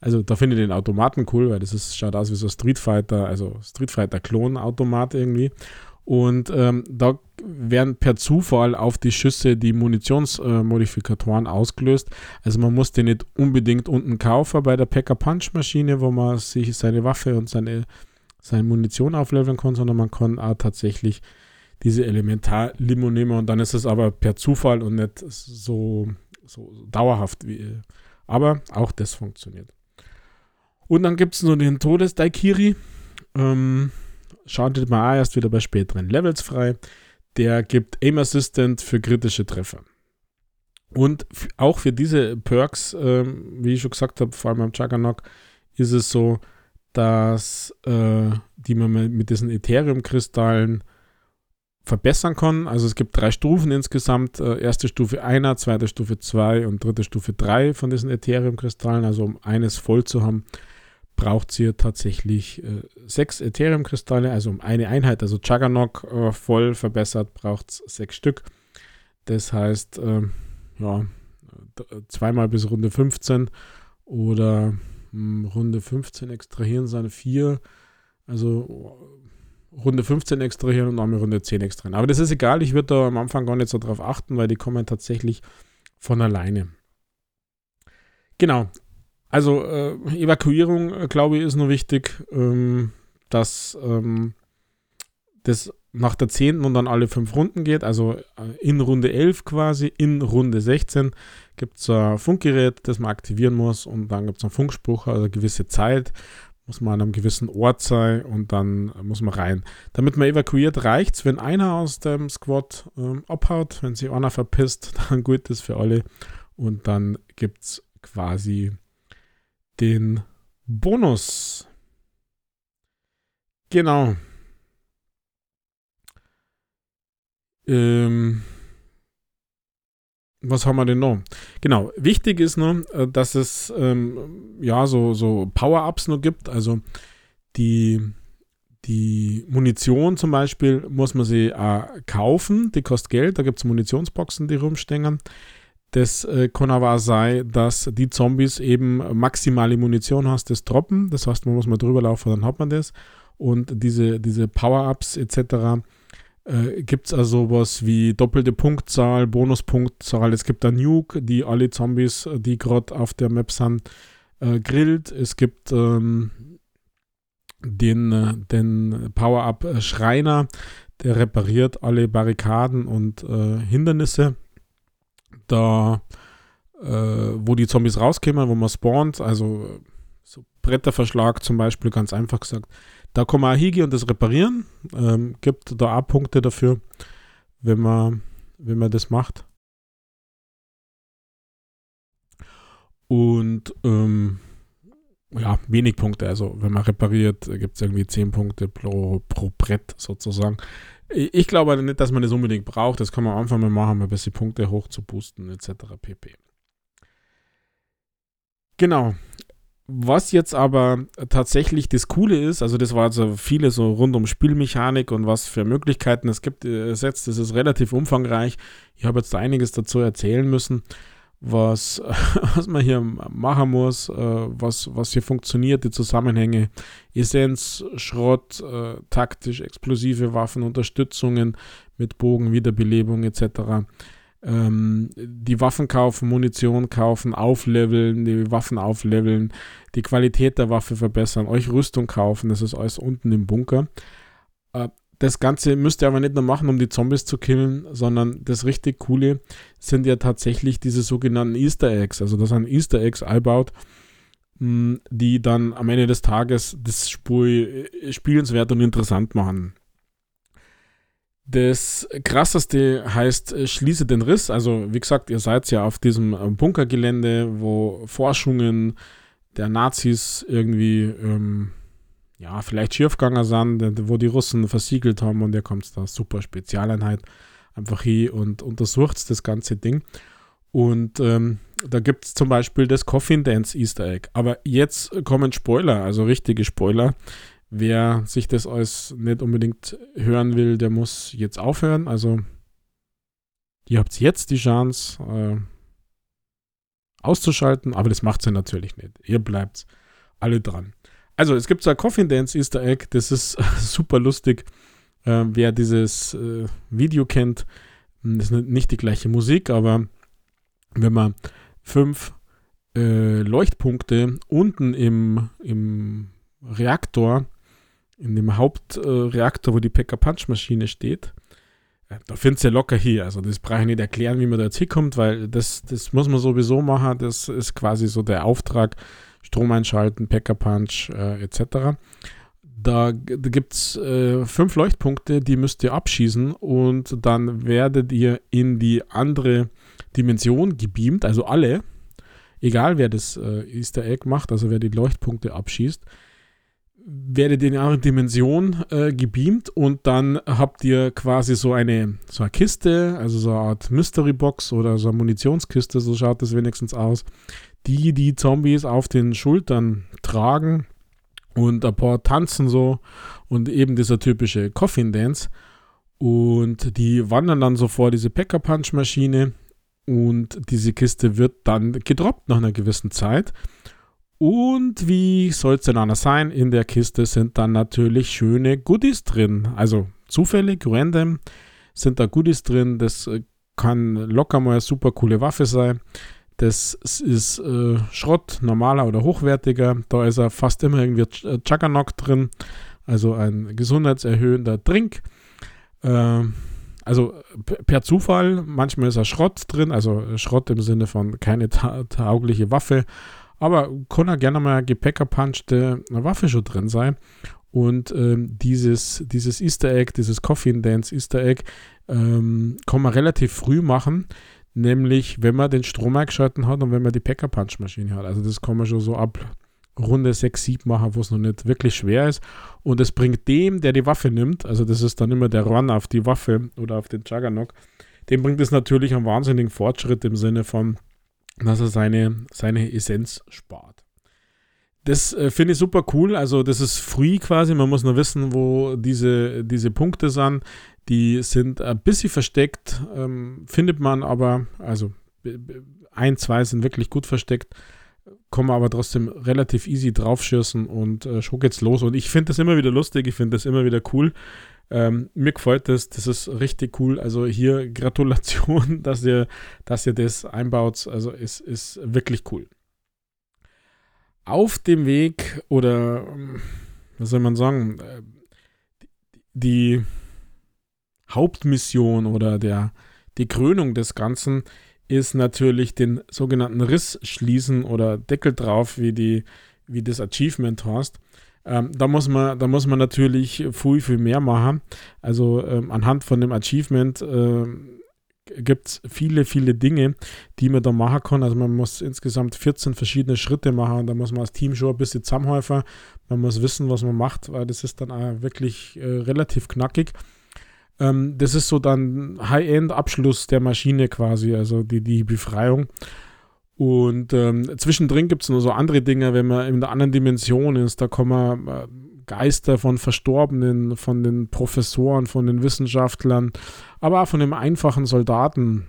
also da finde ich den Automaten cool, weil das ist, schaut aus wie so Street Fighter, also Street Fighter-Klon-Automat irgendwie. Und ähm, da werden per Zufall auf die Schüsse die Munitionsmodifikatoren äh, ausgelöst. Also man muss den nicht unbedingt unten kaufen bei der Packer-Punch-Maschine, wo man sich seine Waffe und seine seine Munition aufleveln kann, sondern man kann auch tatsächlich diese Elementar-Limo nehmen und dann ist es aber per Zufall und nicht so, so dauerhaft wie. Aber auch das funktioniert. Und dann gibt es nur den Todes-Daikiri. Ähm, schaltet man auch erst wieder bei späteren Levels frei. Der gibt Aim Assistant für kritische Treffer. Und auch für diese Perks, ähm, wie ich schon gesagt habe, vor allem am Juggernock, ist es so, dass äh, die man mit diesen Ethereum-Kristallen verbessern kann. Also es gibt drei Stufen insgesamt. Äh, erste Stufe 1, zweite Stufe 2 und dritte Stufe 3 von diesen Ethereum-Kristallen. Also um eines voll zu haben, braucht sie tatsächlich äh, sechs Ethereum-Kristalle. Also um eine Einheit, also Juggernock äh, voll verbessert, braucht es sechs Stück. Das heißt, ähm, ja, zweimal bis Runde 15 oder Runde 15 extrahieren seine vier. Also Runde 15 extrahieren und einmal Runde 10 extrahieren. Aber das ist egal, ich würde da am Anfang gar nicht so drauf achten, weil die kommen tatsächlich von alleine. Genau. Also äh, Evakuierung, äh, glaube ich, ist nur wichtig, ähm, dass ähm, das nach der 10. und dann alle fünf Runden geht, also äh, in Runde 11 quasi, in Runde 16 gibt es ein Funkgerät, das man aktivieren muss und dann gibt es einen Funkspruch, also eine gewisse Zeit, muss man an einem gewissen Ort sein und dann muss man rein. Damit man evakuiert, reicht es, wenn einer aus dem Squad ähm, abhaut, wenn sich einer verpisst, dann gut ist für alle und dann gibt es quasi den Bonus. Genau. Ähm, was haben wir denn noch? Genau, wichtig ist nur, äh, dass es ähm, ja so, so Power-Ups noch gibt. Also Die, die Munition zum Beispiel muss man sie äh, kaufen, die kostet Geld, da gibt es Munitionsboxen, die rumstehen. Das äh, auch sein, dass die Zombies eben maximale Munition hast, das droppen. Das heißt, man muss mal drüber laufen, dann hat man das. Und diese, diese Power-Ups etc. Äh, gibt es also sowas wie doppelte Punktzahl, Bonuspunktzahl. Es gibt ein Nuke, die alle Zombies, die gerade auf der Map sind, äh, grillt. Es gibt ähm, den, äh, den Power-Up äh, Schreiner, der repariert alle Barrikaden und äh, Hindernisse. Da, äh, wo die Zombies rauskommen, wo man spawnt, also so Bretterverschlag zum Beispiel, ganz einfach gesagt. Da kann man auch hingehen und das reparieren. Ähm, gibt da auch Punkte dafür, wenn man, wenn man das macht. Und ähm, ja, wenig Punkte. Also wenn man repariert, gibt es irgendwie 10 Punkte pro, pro Brett sozusagen. Ich glaube nicht, dass man das unbedingt braucht. Das kann man einfach mal machen, ein bisschen Punkte hoch zu boosten, etc. pp. Genau. Was jetzt aber tatsächlich das Coole ist, also das war also viele so rund um Spielmechanik und was für Möglichkeiten es gibt, ersetzt, das ist relativ umfangreich. Ich habe jetzt einiges dazu erzählen müssen was, was man hier machen muss, äh, was, was hier funktioniert, die Zusammenhänge, Essenz, Schrott, äh, taktisch explosive Waffen, Unterstützungen mit Bogen, Wiederbelebung etc. Ähm, die Waffen kaufen, Munition kaufen, aufleveln, die Waffen aufleveln, die Qualität der Waffe verbessern, euch Rüstung kaufen, das ist alles unten im Bunker. Äh, das Ganze müsst ihr aber nicht nur machen, um die Zombies zu killen, sondern das richtig Coole sind ja tatsächlich diese sogenannten Easter Eggs. Also das sind Easter Eggs einbaut, hm, die dann am Ende des Tages das Spiel äh, spielenswert und interessant machen. Das krasseste heißt äh, Schließe den Riss. Also wie gesagt, ihr seid ja auf diesem äh, Bunkergelände, wo Forschungen der Nazis irgendwie ähm, ja, vielleicht Schiefganger sind, wo die Russen versiegelt haben und der kommt da, super Spezialeinheit, einfach hier und untersucht das ganze Ding. Und ähm, da gibt es zum Beispiel das Coffin Dance Easter Egg. Aber jetzt kommen Spoiler, also richtige Spoiler. Wer sich das alles nicht unbedingt hören will, der muss jetzt aufhören. Also, ihr habt jetzt die Chance äh, auszuschalten, aber das macht sie natürlich nicht. Ihr bleibt alle dran. Also, es gibt so ein Coffin Dance Easter Egg, das ist super lustig. Äh, wer dieses äh, Video kennt, hm, das ist nicht die gleiche Musik, aber wenn man fünf äh, Leuchtpunkte unten im, im Reaktor, in dem Hauptreaktor, wo die Packer-Punch-Maschine steht, äh, da findet ihr locker hier. Also das brauche ich nicht erklären, wie man da jetzt hinkommt, weil das, das muss man sowieso machen. Das ist quasi so der Auftrag Strom einschalten, Packer-Punch äh, etc. Da, da gibt es äh, fünf Leuchtpunkte, die müsst ihr abschießen und dann werdet ihr in die andere Dimension gebeamt, also alle, egal wer das äh, Easter Egg macht, also wer die Leuchtpunkte abschießt, werdet ihr in eine andere Dimension äh, gebeamt und dann habt ihr quasi so eine, so eine Kiste, also so eine Art Mystery Box oder so eine Munitionskiste, so schaut das wenigstens aus, die die Zombies auf den Schultern tragen und ein paar tanzen so und eben dieser typische Coffin Dance und die wandern dann so vor diese Packer Punch Maschine und diese Kiste wird dann gedroppt nach einer gewissen Zeit. Und wie soll es denn anders sein? In der Kiste sind dann natürlich schöne Goodies drin. Also zufällig, random sind da Goodies drin. Das kann locker mal eine super coole Waffe sein. Das ist äh, Schrott, normaler oder hochwertiger. Da ist er fast immer irgendwie äh, Juggernaut drin, also ein gesundheitserhöhender Drink. Äh, also per Zufall, manchmal ist er Schrott drin, also Schrott im Sinne von keine ta taugliche Waffe, aber kann er gerne mal gepackerpunchte Waffe schon drin sein. Und ähm, dieses, dieses Easter Egg, dieses Coffin Dance Easter Egg, ähm, kann man relativ früh machen nämlich wenn man den Strom eingeschalten hat und wenn man die Packer-Punch-Maschine hat. Also das kann man schon so ab Runde 6, 7 machen, wo es noch nicht wirklich schwer ist. Und es bringt dem, der die Waffe nimmt, also das ist dann immer der Run auf die Waffe oder auf den Juggernaut, dem bringt es natürlich einen wahnsinnigen Fortschritt im Sinne von, dass er seine, seine Essenz spart. das äh, finde ich super cool. Also, das ist free quasi. Man muss nur wissen, wo diese, diese Punkte sind. Die sind ein bisschen versteckt, ähm, findet man aber, also ein, zwei sind wirklich gut versteckt, kommen aber trotzdem relativ easy draufschießen und äh, schon geht's los. Und ich finde das immer wieder lustig, ich finde das immer wieder cool. Ähm, mir gefällt das, das ist richtig cool. Also hier Gratulation, dass ihr, dass ihr das einbaut. Also es ist wirklich cool auf dem Weg oder was soll man sagen, äh, die Hauptmission oder der, die Krönung des Ganzen ist natürlich den sogenannten Riss schließen oder Deckel drauf, wie, die, wie das Achievement heißt. Ähm, da, muss man, da muss man natürlich viel, viel mehr machen. Also ähm, anhand von dem Achievement äh, gibt es viele, viele Dinge, die man da machen kann. Also man muss insgesamt 14 verschiedene Schritte machen da muss man als Team schon ein bisschen zusammenhelfen. Man muss wissen, was man macht, weil das ist dann auch wirklich äh, relativ knackig. Ähm, das ist so dann High-End-Abschluss der Maschine quasi, also die, die Befreiung. Und ähm, zwischendrin gibt es noch so andere Dinge, wenn man in der anderen Dimension ist, da man äh, Geister von Verstorbenen, von den Professoren, von den Wissenschaftlern, aber auch von dem einfachen Soldaten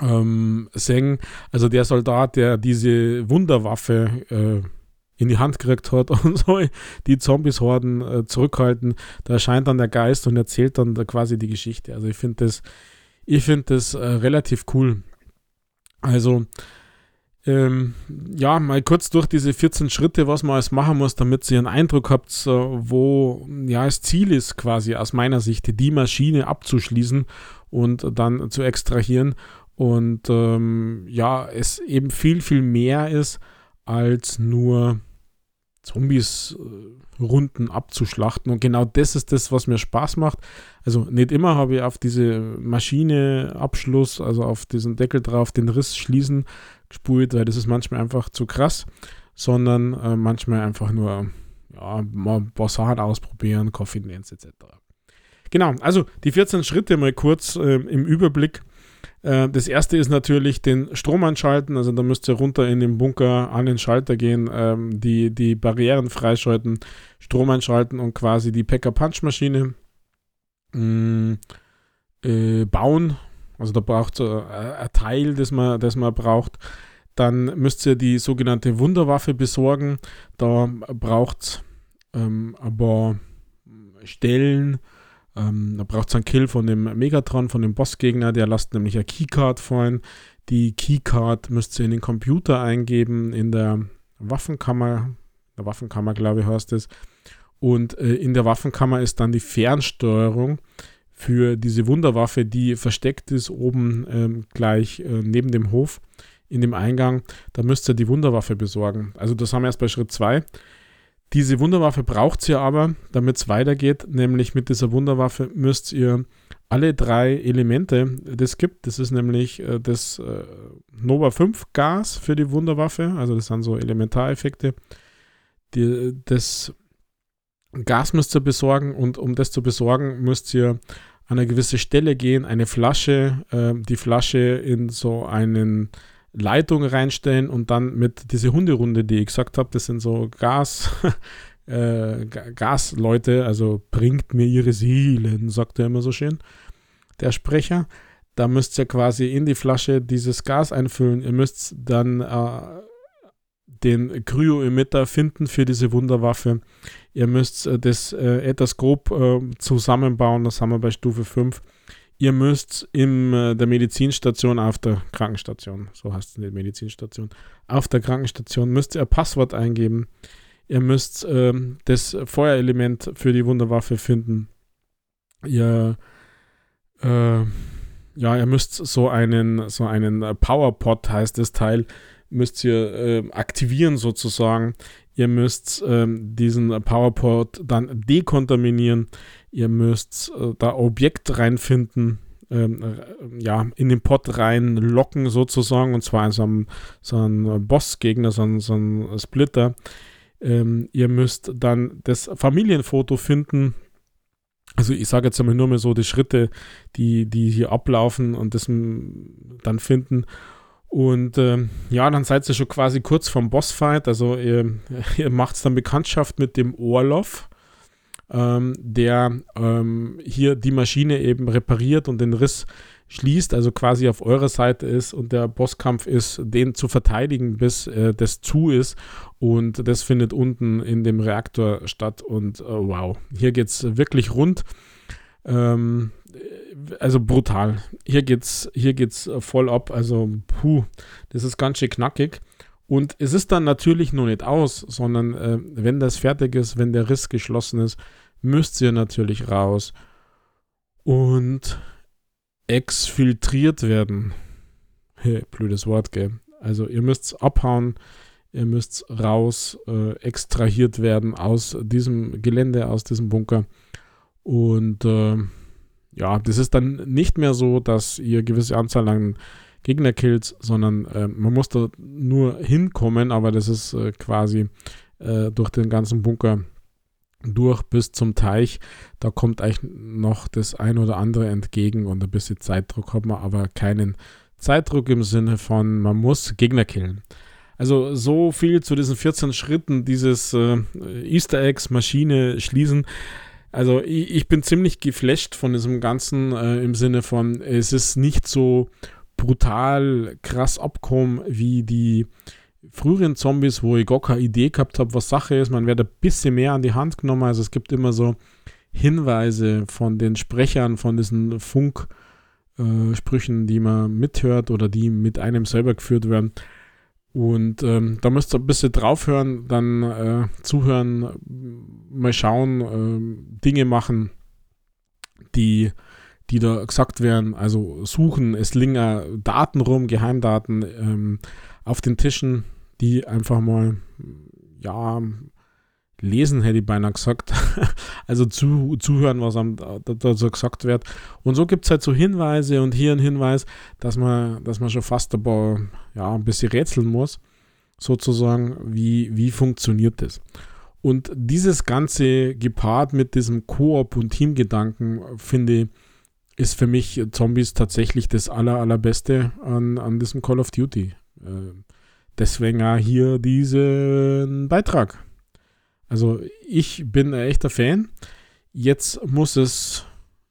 ähm, singen. Also der Soldat, der diese Wunderwaffe äh, in die Hand gekriegt hat und so die Zombies-Horden äh, zurückhalten, da erscheint dann der Geist und erzählt dann da quasi die Geschichte. Also ich finde das, ich finde das äh, relativ cool. Also ähm, ja, mal kurz durch diese 14 Schritte, was man alles machen muss, damit ihr einen Eindruck habt, wo ja das Ziel ist, quasi aus meiner Sicht, die Maschine abzuschließen und dann zu extrahieren. Und ähm, ja, es eben viel, viel mehr ist, als nur Zombies äh, Runden abzuschlachten. Und genau das ist das, was mir Spaß macht. Also nicht immer habe ich auf diese Maschine Abschluss, also auf diesen Deckel drauf, den Riss schließen gespult, weil das ist manchmal einfach zu krass, sondern äh, manchmal einfach nur ja, mal ein paar Sachen ausprobieren, Dance etc. Genau, also die 14 Schritte mal kurz äh, im Überblick. Äh, das erste ist natürlich den Strom anschalten, also da müsst ihr runter in den Bunker an den Schalter gehen, ähm, die, die Barrieren freischalten, Strom einschalten und quasi die Packer-Punch-Maschine mm, äh, bauen, also da braucht es äh, ein Teil, das man, das man braucht. Dann müsst ihr die sogenannte Wunderwaffe besorgen. Da braucht es ähm, aber Stellen. Ähm, da braucht es einen Kill von dem Megatron, von dem Bossgegner. Der lasst nämlich eine Keycard fallen. Die Keycard müsst ihr in den Computer eingeben, in der Waffenkammer. Der Waffenkammer, glaube ich, heißt es. Und äh, in der Waffenkammer ist dann die Fernsteuerung für diese Wunderwaffe, die versteckt ist oben ähm, gleich äh, neben dem Hof in dem Eingang. Da müsst ihr die Wunderwaffe besorgen. Also das haben wir erst bei Schritt 2. Diese Wunderwaffe braucht ihr aber, damit es weitergeht. Nämlich mit dieser Wunderwaffe müsst ihr alle drei Elemente, das gibt, das ist nämlich äh, das äh, Nova 5 Gas für die Wunderwaffe, also das sind so Elementareffekte. Die, das Gas müsst ihr besorgen und um das zu besorgen, müsst ihr an eine gewisse Stelle gehen, eine Flasche, äh, die Flasche in so eine Leitung reinstellen und dann mit diese Hunderunde, die ich gesagt habe, das sind so Gas, äh, Gasleute, also bringt mir ihre Seelen, sagt er immer so schön, der Sprecher. Da müsst ihr quasi in die Flasche dieses Gas einfüllen. Ihr müsst dann äh, den Kryo-Emitter finden für diese Wunderwaffe. Ihr müsst äh, das äh, etwas grob äh, zusammenbauen, das haben wir bei Stufe 5. Ihr müsst in äh, der Medizinstation auf der Krankenstation, so heißt es in der Medizinstation, auf der Krankenstation müsst ihr ein Passwort eingeben. Ihr müsst ähm, das Feuerelement für die Wunderwaffe finden. Ihr äh, ja, ihr müsst so einen, so einen Powerpod heißt das Teil, müsst ihr äh, aktivieren sozusagen. Ihr müsst ähm, diesen PowerPod dann dekontaminieren. Ihr müsst äh, da Objekt reinfinden, ähm, äh, ja, in den Pod reinlocken sozusagen, und zwar in so einem, so einem Bossgegner, so einem, so einem Splitter. Ähm, ihr müsst dann das Familienfoto finden. Also ich sage jetzt einmal nur mal so die Schritte, die, die hier ablaufen und das dann finden. Und äh, ja, dann seid ihr schon quasi kurz vom Bossfight. Also ihr, ihr macht dann Bekanntschaft mit dem Orlov, ähm, der ähm, hier die Maschine eben repariert und den Riss schließt, also quasi auf eurer Seite ist und der Bosskampf ist, den zu verteidigen, bis äh, das zu ist. Und das findet unten in dem Reaktor statt. Und äh, wow, hier geht es wirklich rund. Ähm, also brutal. Hier geht's, hier geht's voll ab. Also, puh, das ist ganz schön knackig. Und es ist dann natürlich noch nicht aus, sondern äh, wenn das fertig ist, wenn der Riss geschlossen ist, müsst ihr natürlich raus und exfiltriert werden. Hey, blödes Wort, gell? Also ihr müsst abhauen, ihr müsst raus, äh, extrahiert werden aus diesem Gelände, aus diesem Bunker. Und äh, ja, das ist dann nicht mehr so, dass ihr gewisse Anzahl an Gegner killt, sondern äh, man muss da nur hinkommen, aber das ist äh, quasi äh, durch den ganzen Bunker durch bis zum Teich. Da kommt eigentlich noch das ein oder andere entgegen und ein bisschen Zeitdruck hat man, aber keinen Zeitdruck im Sinne von, man muss Gegner killen. Also so viel zu diesen 14 Schritten dieses äh, Easter Eggs Maschine schließen. Also ich, ich, bin ziemlich geflasht von diesem Ganzen äh, im Sinne von, es ist nicht so brutal krass abkommen wie die früheren Zombies, wo ich gar keine Idee gehabt habe, was Sache ist. Man wird ein bisschen mehr an die Hand genommen. Also es gibt immer so Hinweise von den Sprechern von diesen Funksprüchen, äh, die man mithört oder die mit einem selber geführt werden. Und ähm, da müsst ihr ein bisschen draufhören, dann äh, zuhören, mal schauen, äh, Dinge machen, die, die da gesagt werden. Also suchen, es liegen Daten rum, Geheimdaten ähm, auf den Tischen, die einfach mal, ja, lesen, hätte ich beinahe gesagt. also zu, zuhören, was am, da, so gesagt wird. Und so gibt es halt so Hinweise und hier ein Hinweis, dass man, dass man schon fast aber, ja, ein bisschen rätseln muss, sozusagen, wie, wie funktioniert das. Und dieses Ganze gepaart mit diesem Koop- und Teamgedanken, finde ich, ist für mich Zombies tatsächlich das aller, allerbeste an, an diesem Call of Duty. Äh, deswegen auch hier diesen Beitrag. Also ich bin ein echter Fan. Jetzt muss es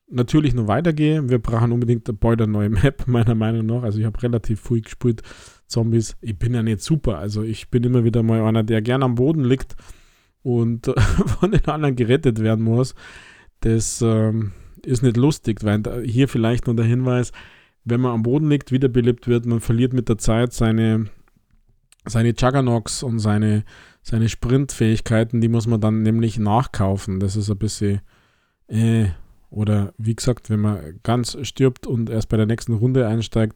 natürlich noch weitergehen. Wir brauchen unbedingt eine neue Map, meiner Meinung nach. Also ich habe relativ früh gespielt, Zombies. Ich bin ja nicht super. Also ich bin immer wieder mal einer, der gern am Boden liegt und von den anderen gerettet werden muss. Das ähm, ist nicht lustig, weil hier vielleicht noch der Hinweis, wenn man am Boden liegt, wiederbelebt wird, man verliert mit der Zeit seine, seine Juggernauts und seine seine Sprintfähigkeiten, die muss man dann nämlich nachkaufen. Das ist ein bisschen, äh, oder wie gesagt, wenn man ganz stirbt und erst bei der nächsten Runde einsteigt,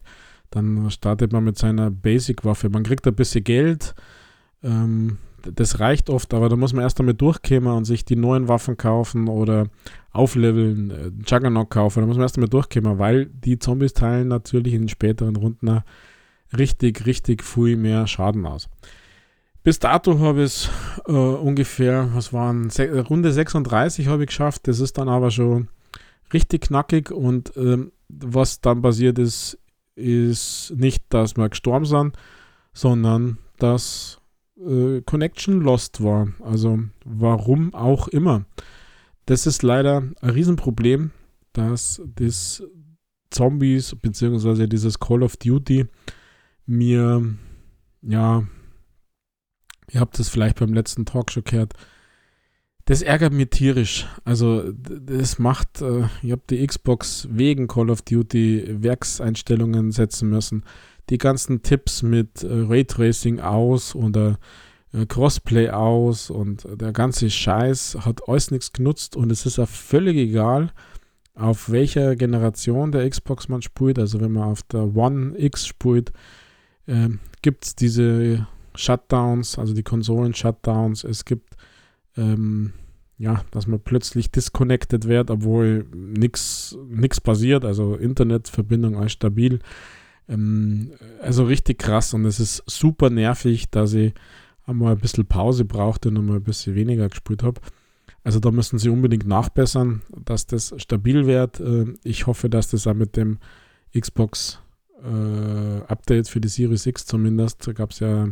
dann startet man mit seiner Basic-Waffe. Man kriegt ein bisschen Geld, ähm, das reicht oft, aber da muss man erst damit durchkommen und sich die neuen Waffen kaufen oder aufleveln, äh, Juggernaut kaufen. Da muss man erst damit durchkommen, weil die Zombies teilen natürlich in den späteren Runden richtig, richtig viel mehr Schaden aus. Bis dato habe ich es äh, ungefähr, was waren, Se Runde 36 habe ich geschafft. Das ist dann aber schon richtig knackig und ähm, was dann passiert ist, ist nicht, dass wir gestorben sind, sondern dass äh, Connection lost war. Also warum auch immer. Das ist leider ein Riesenproblem, dass das Zombies bzw. dieses Call of Duty mir ja Ihr habt es vielleicht beim letzten Talk schon gehört. Das ärgert mich tierisch. Also, das macht, äh, ich habe die Xbox wegen Call of Duty Werkseinstellungen setzen müssen. Die ganzen Tipps mit äh, Raytracing aus oder äh, Crossplay aus und der ganze Scheiß hat alles nichts genutzt und es ist auch völlig egal, auf welcher Generation der Xbox man spielt. Also, wenn man auf der One X spielt, äh, gibt es diese Shutdowns, also die Konsolen-Shutdowns. Es gibt, ähm, ja, dass man plötzlich disconnected wird, obwohl nichts passiert, also Internetverbindung als stabil. Ähm, also richtig krass und es ist super nervig, dass ich einmal ein bisschen Pause brauchte und einmal ein bisschen weniger gespielt habe. Also da müssen sie unbedingt nachbessern, dass das stabil wird. Äh, ich hoffe, dass das auch mit dem Xbox äh, Update für die Series X zumindest. Da gab es ja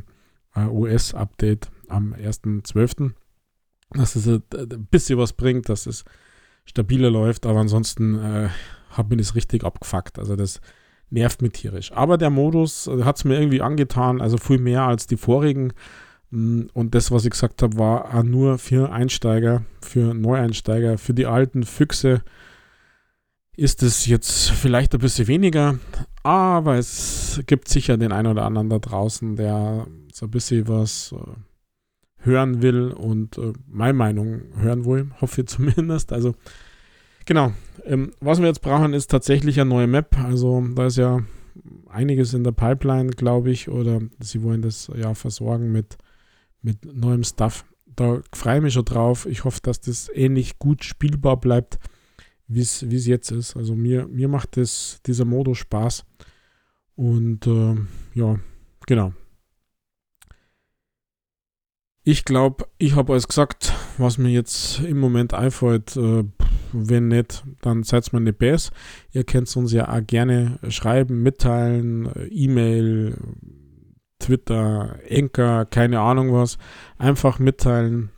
ein US-Update am 1.12. Dass es ein bisschen was bringt, dass es stabiler läuft, aber ansonsten äh, hat mir das richtig abgefuckt. Also das nervt mich tierisch. Aber der Modus äh, hat es mir irgendwie angetan, also viel mehr als die vorigen. Mm, und das, was ich gesagt habe, war nur für Einsteiger, für Neueinsteiger, für die alten Füchse ist es jetzt vielleicht ein bisschen weniger, aber es gibt sicher den einen oder anderen da draußen, der so ein bisschen was äh, hören will und äh, meine Meinung hören will, hoffe ich zumindest. Also genau, ähm, was wir jetzt brauchen, ist tatsächlich eine neue Map. Also da ist ja einiges in der Pipeline, glaube ich, oder sie wollen das ja versorgen mit, mit neuem Stuff. Da freue ich mich schon drauf. Ich hoffe, dass das ähnlich gut spielbar bleibt wie es jetzt ist. Also mir, mir macht das, dieser Modus Spaß. Und äh, ja, genau. Ich glaube, ich habe alles gesagt, was mir jetzt im Moment einfällt. Äh, wenn nicht, dann seid mir nicht besser. Ihr könnt uns ja auch gerne schreiben, mitteilen, E-Mail, Twitter, Enker, keine Ahnung was. Einfach mitteilen,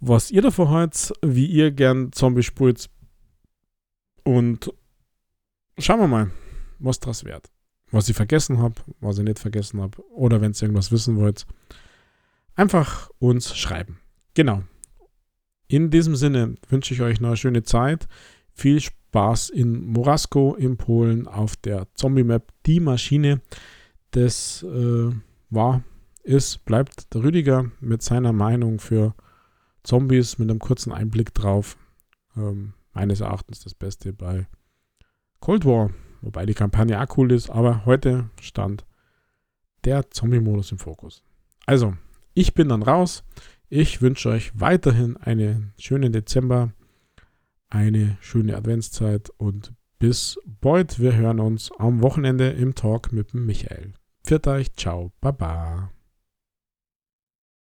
was ihr davon haltet, wie ihr gern Zombie spielt. Und schauen wir mal, was das wird. Was ich vergessen habe, was ich nicht vergessen habe. Oder wenn ihr irgendwas wissen wollt, einfach uns schreiben. Genau. In diesem Sinne wünsche ich euch noch eine schöne Zeit. Viel Spaß in Morasko in Polen auf der Zombie-Map. Die Maschine, das äh, war, ist, bleibt der Rüdiger mit seiner Meinung für Zombies mit einem kurzen Einblick drauf. Ähm, meines Erachtens das Beste bei Cold War, wobei die Kampagne auch cool ist, aber heute stand der Zombie-Modus im Fokus. Also, ich bin dann raus. Ich wünsche euch weiterhin einen schönen Dezember, eine schöne Adventszeit und bis bald. Wir hören uns am Wochenende im Talk mit dem Michael. Pfiat euch, ciao, baba.